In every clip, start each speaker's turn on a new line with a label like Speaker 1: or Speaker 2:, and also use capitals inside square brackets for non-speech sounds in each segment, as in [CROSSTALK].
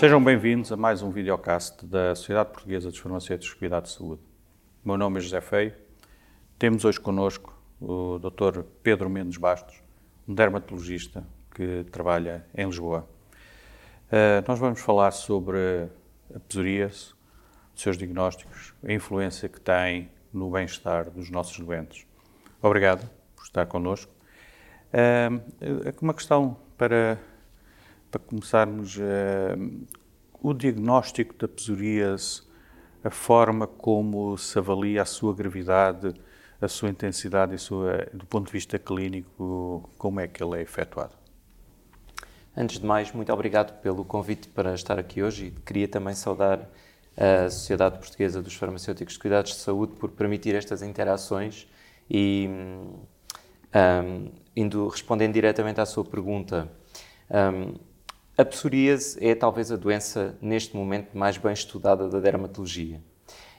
Speaker 1: Sejam bem-vindos a mais um videocast da Sociedade Portuguesa dos Farmacêuticos de Cuidado de Saúde. Meu nome é José Feio. Temos hoje connosco o Dr. Pedro Mendes Bastos, um dermatologista que trabalha em Lisboa. Uh, nós vamos falar sobre a psoríase, os seus diagnósticos, a influência que tem no bem-estar dos nossos doentes. Obrigado por estar connosco. Uh, uma questão para, para começarmos. Uh, o diagnóstico da psoríase, a forma como se avalia a sua gravidade, a sua intensidade e sua, do ponto de vista clínico, como é que ele é efetuado?
Speaker 2: Antes de mais, muito obrigado pelo convite para estar aqui hoje e queria também saudar a Sociedade Portuguesa dos Farmacêuticos de Cuidados de Saúde por permitir estas interações e, um, indo, respondendo diretamente à sua pergunta, um, a psoríase é talvez a doença neste momento mais bem estudada da dermatologia.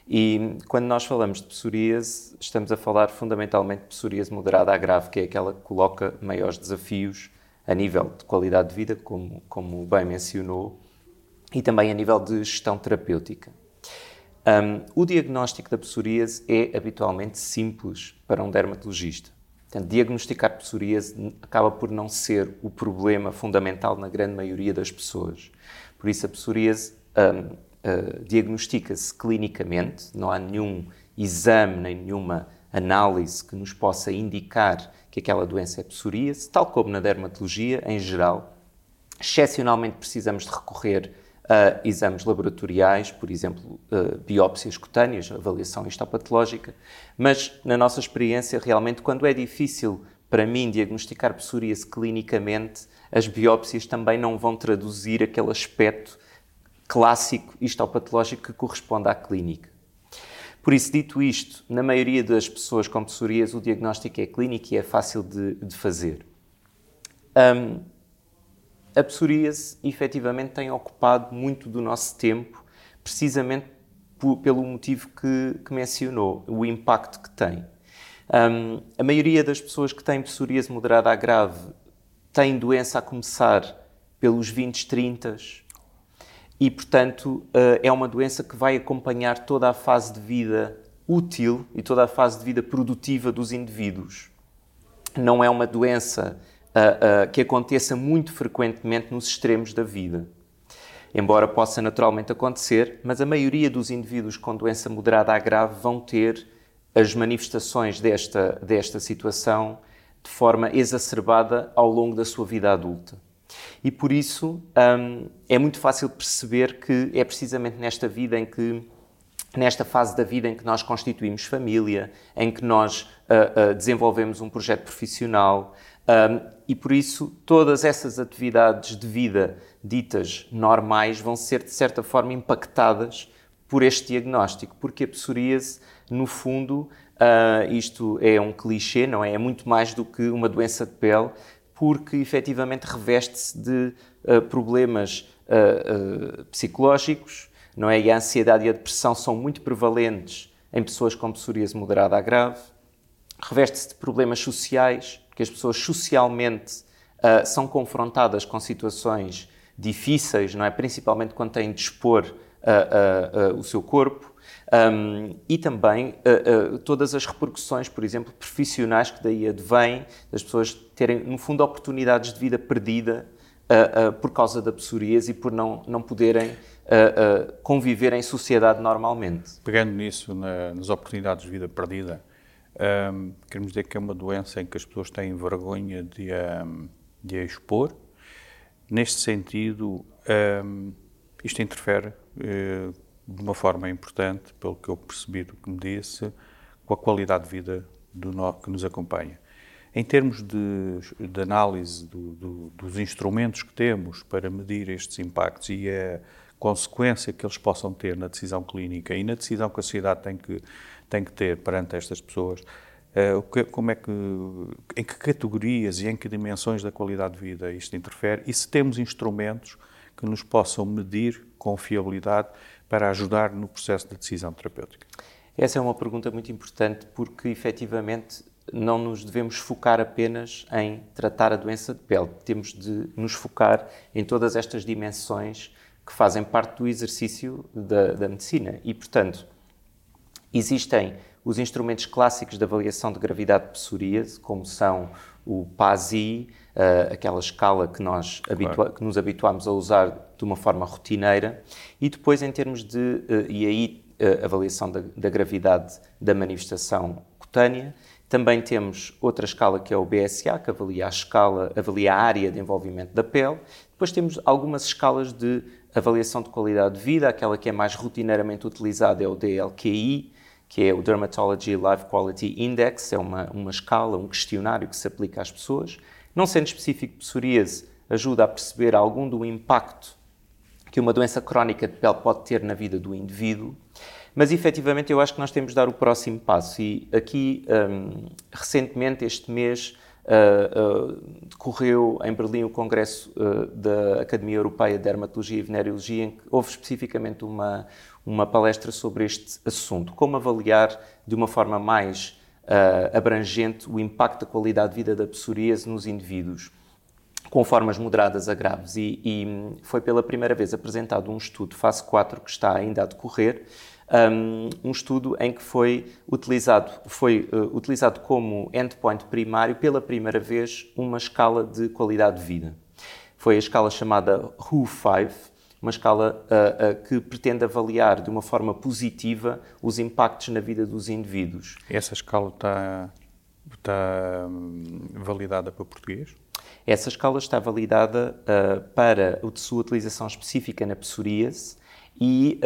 Speaker 2: E quando nós falamos de psoríase, estamos a falar fundamentalmente de psoríase moderada a grave, que é aquela que coloca maiores desafios a nível de qualidade de vida, como, como bem mencionou, e também a nível de gestão terapêutica. Um, o diagnóstico da psoríase é habitualmente simples para um dermatologista. Portanto, diagnosticar psoríase acaba por não ser o problema fundamental na grande maioria das pessoas. Por isso, a psoríase um, uh, diagnostica-se clinicamente, não há nenhum exame nem nenhuma análise que nos possa indicar que aquela doença é psoríase, tal como na dermatologia em geral. Excepcionalmente precisamos de recorrer a exames laboratoriais, por exemplo, uh, biópsias cutâneas, avaliação histopatológica, mas na nossa experiência, realmente, quando é difícil para mim diagnosticar psoríase clinicamente, as biópsias também não vão traduzir aquele aspecto clássico histopatológico que corresponde à clínica. Por isso, dito isto, na maioria das pessoas com psoríase, o diagnóstico é clínico e é fácil de, de fazer. Um, a psoríase, efetivamente, tem ocupado muito do nosso tempo, precisamente pelo motivo que, que, mencionou, o impacto que tem. Um, a maioria das pessoas que têm psoríase moderada a grave tem doença a começar pelos 20, 30 e, portanto, uh, é uma doença que vai acompanhar toda a fase de vida útil e toda a fase de vida produtiva dos indivíduos. Não é uma doença uh, que aconteça muito frequentemente nos extremos da vida. Embora possa naturalmente acontecer, mas a maioria dos indivíduos com doença moderada a grave vão ter as manifestações desta, desta situação de forma exacerbada ao longo da sua vida adulta. E por isso um, é muito fácil perceber que é precisamente nesta vida em que nesta fase da vida em que nós constituímos família, em que nós uh, uh, desenvolvemos um projeto profissional, um, e por isso todas essas atividades de vida ditas normais vão ser de certa forma impactadas por este diagnóstico, porque a psoríase, no fundo, uh, isto é um clichê, não é? É muito mais do que uma doença de pele, porque efetivamente reveste-se de uh, problemas uh, psicológicos, não é? E a ansiedade e a depressão são muito prevalentes em pessoas com psoríase moderada a grave. Reveste-se de problemas sociais, porque as pessoas socialmente uh, são confrontadas com situações difíceis, não é? Principalmente quando têm de expor uh, uh, o seu corpo. Um, e também todas as repercussões, por exemplo, profissionais que daí advêm, das pessoas terem, no fundo, oportunidades de vida perdida por causa da psoríase e por não, não poderem conviver em sociedade normalmente.
Speaker 1: Pegando nisso, na, nas oportunidades de vida perdida, um, queremos dizer que é uma doença em que as pessoas têm vergonha de a, de a expor. Neste sentido, um, isto interfere de uma forma importante, pelo que eu percebi do que me disse, com a qualidade de vida do no, que nos acompanha. Em termos de, de análise do, do, dos instrumentos que temos para medir estes impactos e a consequência que eles possam ter na decisão clínica e na decisão que a sociedade tem que, tem que ter perante estas pessoas, uh, como é que, em que categorias e em que dimensões da qualidade de vida isto interfere e se temos instrumentos que nos possam medir com fiabilidade para ajudar no processo de decisão terapêutica?
Speaker 2: Essa é uma pergunta muito importante porque, efetivamente, não nos devemos focar apenas em tratar a doença de pele. Temos de nos focar em todas estas dimensões que fazem parte do exercício da, da medicina. E, portanto, existem os instrumentos clássicos de avaliação de gravidade de psoríase, como são o PASI, uh, aquela escala que nós claro. que nos habituámos a usar de uma forma rotineira, e depois em termos de, uh, e aí uh, avaliação da, da, gravidade da manifestação cutânea, também temos outra escala que é o BSA, que avalia a escala, avalia a área de envolvimento da pele. Depois temos algumas escalas de avaliação de qualidade de vida, aquela que é mais rotineiramente utilizada é o DLQI, que é o Dermatology Life Quality Index, é uma, uma escala, um questionário que se aplica às pessoas. Não sendo específico de psoríase, ajuda a perceber algum do impacto que uma doença crónica de pele pode ter na vida do indivíduo. Mas efetivamente eu acho que nós temos de dar o próximo passo. E aqui, um, recentemente, este mês, uh, decorreu em Berlim o Congresso uh, da Academia Europeia de Dermatologia e Venereologia, em que houve especificamente uma, uma palestra sobre este assunto. Como avaliar de uma forma mais abrangente o impacto da qualidade de vida da psoríase nos indivíduos com formas moderadas a graves. E, e, foi pela primeira vez apresentado um estudo, fase 4, que está ainda a decorrer, um, um estudo em que foi utilizado, foi, uh, utilizado como endpoint primário pela primeira vez uma escala de qualidade de vida. Foi a escala chamada WHO5, uma escala uh, uh, que pretende avaliar de uma forma positiva os impactos na vida dos indivíduos.
Speaker 1: Essa escala está, está validada para português?
Speaker 2: Essa escala está validada uh, para a sua utilização específica na psoríase e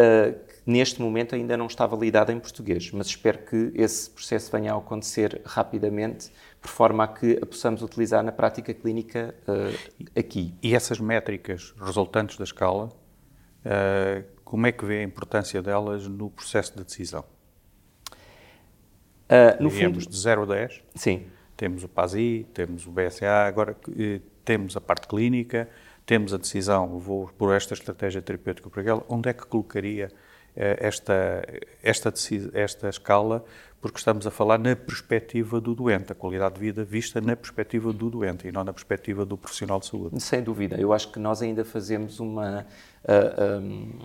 Speaker 2: neste momento ainda não está validada em português, mas espero que esse processo venha a acontecer rapidamente, por forma a que a possamos utilizar na prática clínica aqui.
Speaker 1: E essas métricas resultantes da escala Uh, como é que vê a importância delas no processo de decisão? Uh, no Digamos, fundo, de 0 a 10.
Speaker 2: Sim.
Speaker 1: Temos o PASI, temos o BSA, agora uh, temos a parte clínica, temos a decisão, vou por esta estratégia terapêutica para aquela, onde é que colocaria esta, esta, esta escala, porque estamos a falar na perspectiva do doente, a qualidade de vida vista na perspectiva do doente e não na perspectiva do profissional de saúde.
Speaker 2: Sem dúvida, eu acho que nós ainda fazemos uma. Uh, um,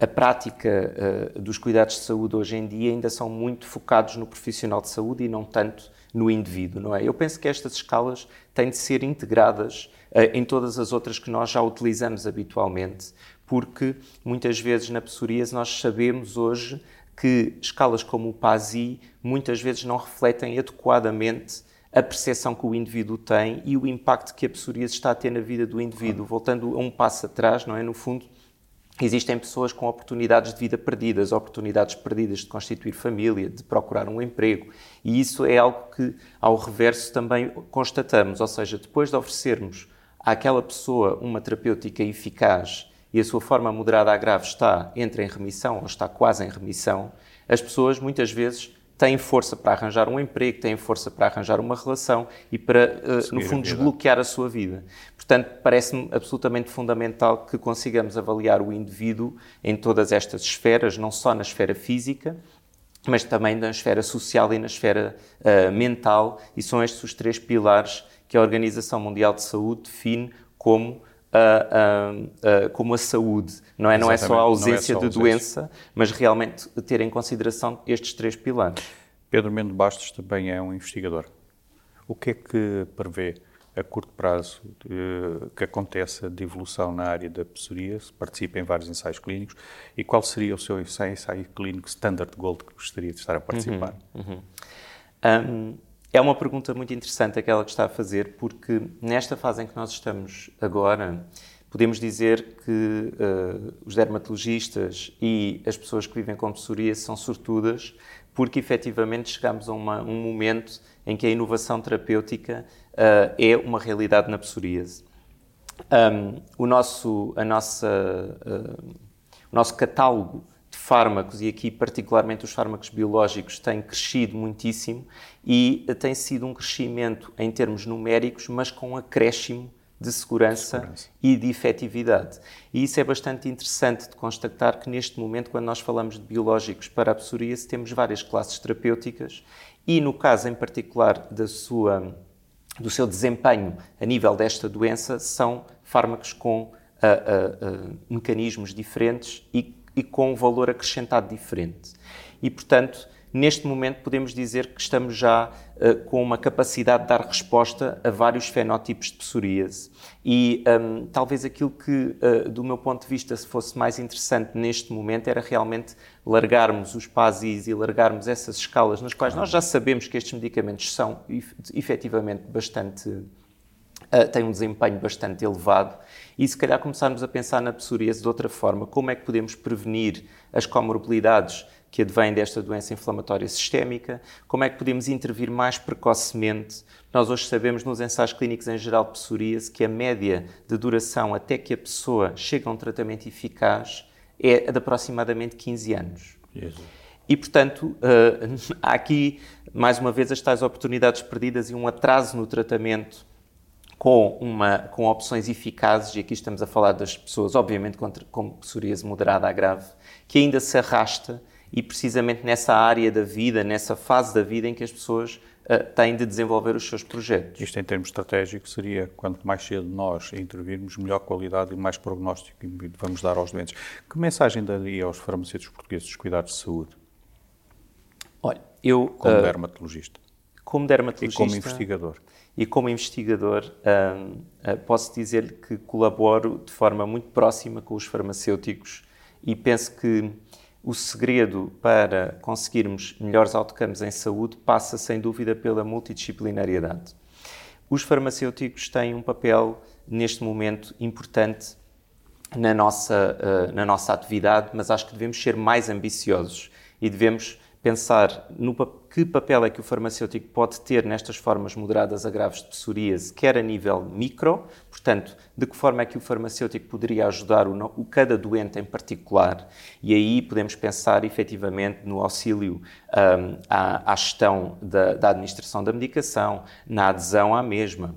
Speaker 2: a prática dos cuidados de saúde hoje em dia ainda são muito focados no profissional de saúde e não tanto no indivíduo, não é? Eu penso que estas escalas têm de ser integradas uh, em todas as outras que nós já utilizamos habitualmente, porque muitas vezes na psoríase nós sabemos hoje que escalas como o PASI muitas vezes não refletem adequadamente a percepção que o indivíduo tem e o impacto que a psoríase está a ter na vida do indivíduo. Voltando a um passo atrás, não é? No fundo, existem pessoas com oportunidades de vida perdidas, oportunidades perdidas de constituir família, de procurar um emprego. E isso é algo que, ao reverso, também constatamos. Ou seja, depois de oferecermos àquela pessoa uma terapêutica eficaz e a sua forma moderada a grave está entre em remissão ou está quase em remissão, as pessoas muitas vezes têm força para arranjar um emprego, têm força para arranjar uma relação e para, uh, no fundo, desbloquear a sua vida. Portanto, parece-me absolutamente fundamental que consigamos avaliar o indivíduo em todas estas esferas, não só na esfera física, mas também na esfera social e na esfera uh, mental, e são estes os três pilares que a Organização Mundial de Saúde define como uh, uh, como a saúde, não é? Não é só a ausência é só de doença, mas realmente ter em consideração estes três pilares.
Speaker 1: Pedro Mendo Bastos também é um investigador. O que é que prevê a curto prazo de, que aconteça de evolução na área da psoríase, participa em vários ensaios clínicos, e qual seria o seu ensaio, ensaio clínico standard gold que gostaria de estar a participar?
Speaker 2: Uhum, uhum. Um, é uma pergunta muito interessante aquela que está a fazer, porque nesta fase em que nós estamos agora, podemos dizer que uh, os dermatologistas e as pessoas que vivem com psoríase são sortudas, porque efetivamente chegamos a uma, um momento em que a inovação terapêutica uh, é uma realidade na psoríase. Um, o, nosso, a nossa, uh, o nosso catálogo fármacos, e aqui particularmente os fármacos biológicos, têm crescido muitíssimo e tem sido um crescimento em termos numéricos, mas com um acréscimo de segurança, segurança, e de efetividade. E isso é bastante interessante de constatar que neste momento, quando nós falamos de biológicos para a psoríase, temos várias classes terapêuticas e no caso em particular da sua, do seu desempenho a nível desta doença, são fármacos com mecanismos diferentes e, e com um valor acrescentado diferente. E, portanto, neste momento podemos dizer que estamos já uh, com uma capacidade de dar resposta a vários fenótipos de psoríase. E um, talvez aquilo que, uh, do meu ponto de vista, se fosse mais interessante neste momento era realmente largarmos os PASIs e largarmos essas escalas nas quais nós já sabemos que estes medicamentos são efetivamente bastante. Uh, têm um desempenho bastante elevado e se calhar começarmos a pensar na psoríase de outra forma, como é que podemos prevenir as comorbilidades que advém desta doença inflamatória sistémica, como é que podemos intervir mais precocemente. Nós hoje sabemos nos ensaios clínicos em geral de psoríase que a média de duração até que a pessoa chega a um tratamento eficaz é de aproximadamente 15 anos. Jesus. E, portanto, uh, [LAUGHS] há aqui, mais uma vez, as tais oportunidades perdidas e um atraso no tratamento com, uma, com opções eficazes, e aqui estamos a falar das pessoas, obviamente, com, com psoríase moderada a grave, que ainda se arrasta e precisamente nessa área da vida, nessa fase da vida em que as pessoas uh, têm de desenvolver os seus projetos.
Speaker 1: Isto em termos estratégicos seria, quanto mais cedo nós intervirmos, melhor qualidade e mais prognóstico vamos dar aos doentes. Que mensagem daria aos farmacêuticos portugueses dos cuidados de saúde?
Speaker 2: Olha, eu...
Speaker 1: Como uh, dermatologista.
Speaker 2: Como dermatologista.
Speaker 1: E como investigador.
Speaker 2: E como investigador, uh, posso dizer que colaboro de forma muito próxima com os farmacêuticos e penso que o segredo para conseguirmos melhores outcomes em saúde passa, sem dúvida, pela multidisciplinariedade. Os farmacêuticos têm um papel, neste momento, importante na nossa, uh, na nossa atividade, mas acho que devemos ser mais ambiciosos e devemos pensar no que papel é que o farmacêutico pode ter nestas formas moderadas a graves de psoríase, quer a nível micro, portanto, de que forma é que o farmacêutico poderia ajudar o, o cada doente em particular, e aí podemos pensar efetivamente no auxílio um, à, à, gestão da, da administração da medicação, na adesão à mesma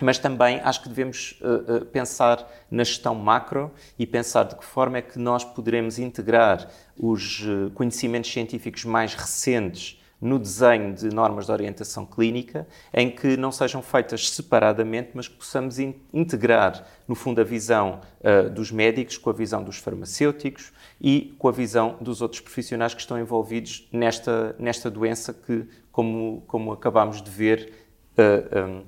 Speaker 2: mas também acho que devemos uh, uh, pensar na gestão macro e pensar de que forma é que nós poderemos integrar os uh, conhecimentos científicos mais recentes no desenho de normas de orientação clínica, em que não sejam feitas separadamente, mas que possamos in integrar, no fundo, a visão dos médicos com a visão dos farmacêuticos e com a visão dos outros profissionais que estão envolvidos nesta, nesta doença que, como, como acabámos de ver, um,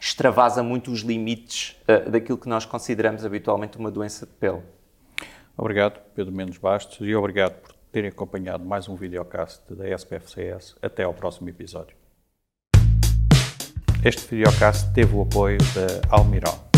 Speaker 2: extravasa muito os limites uh, daquilo que nós consideramos habitualmente uma doença de pele.
Speaker 1: Obrigado, Pedro Mendes Bastos, e obrigado por terem acompanhado mais um videocast da SPFCS. Até ao próximo episódio. Este videocast teve o apoio da Almiron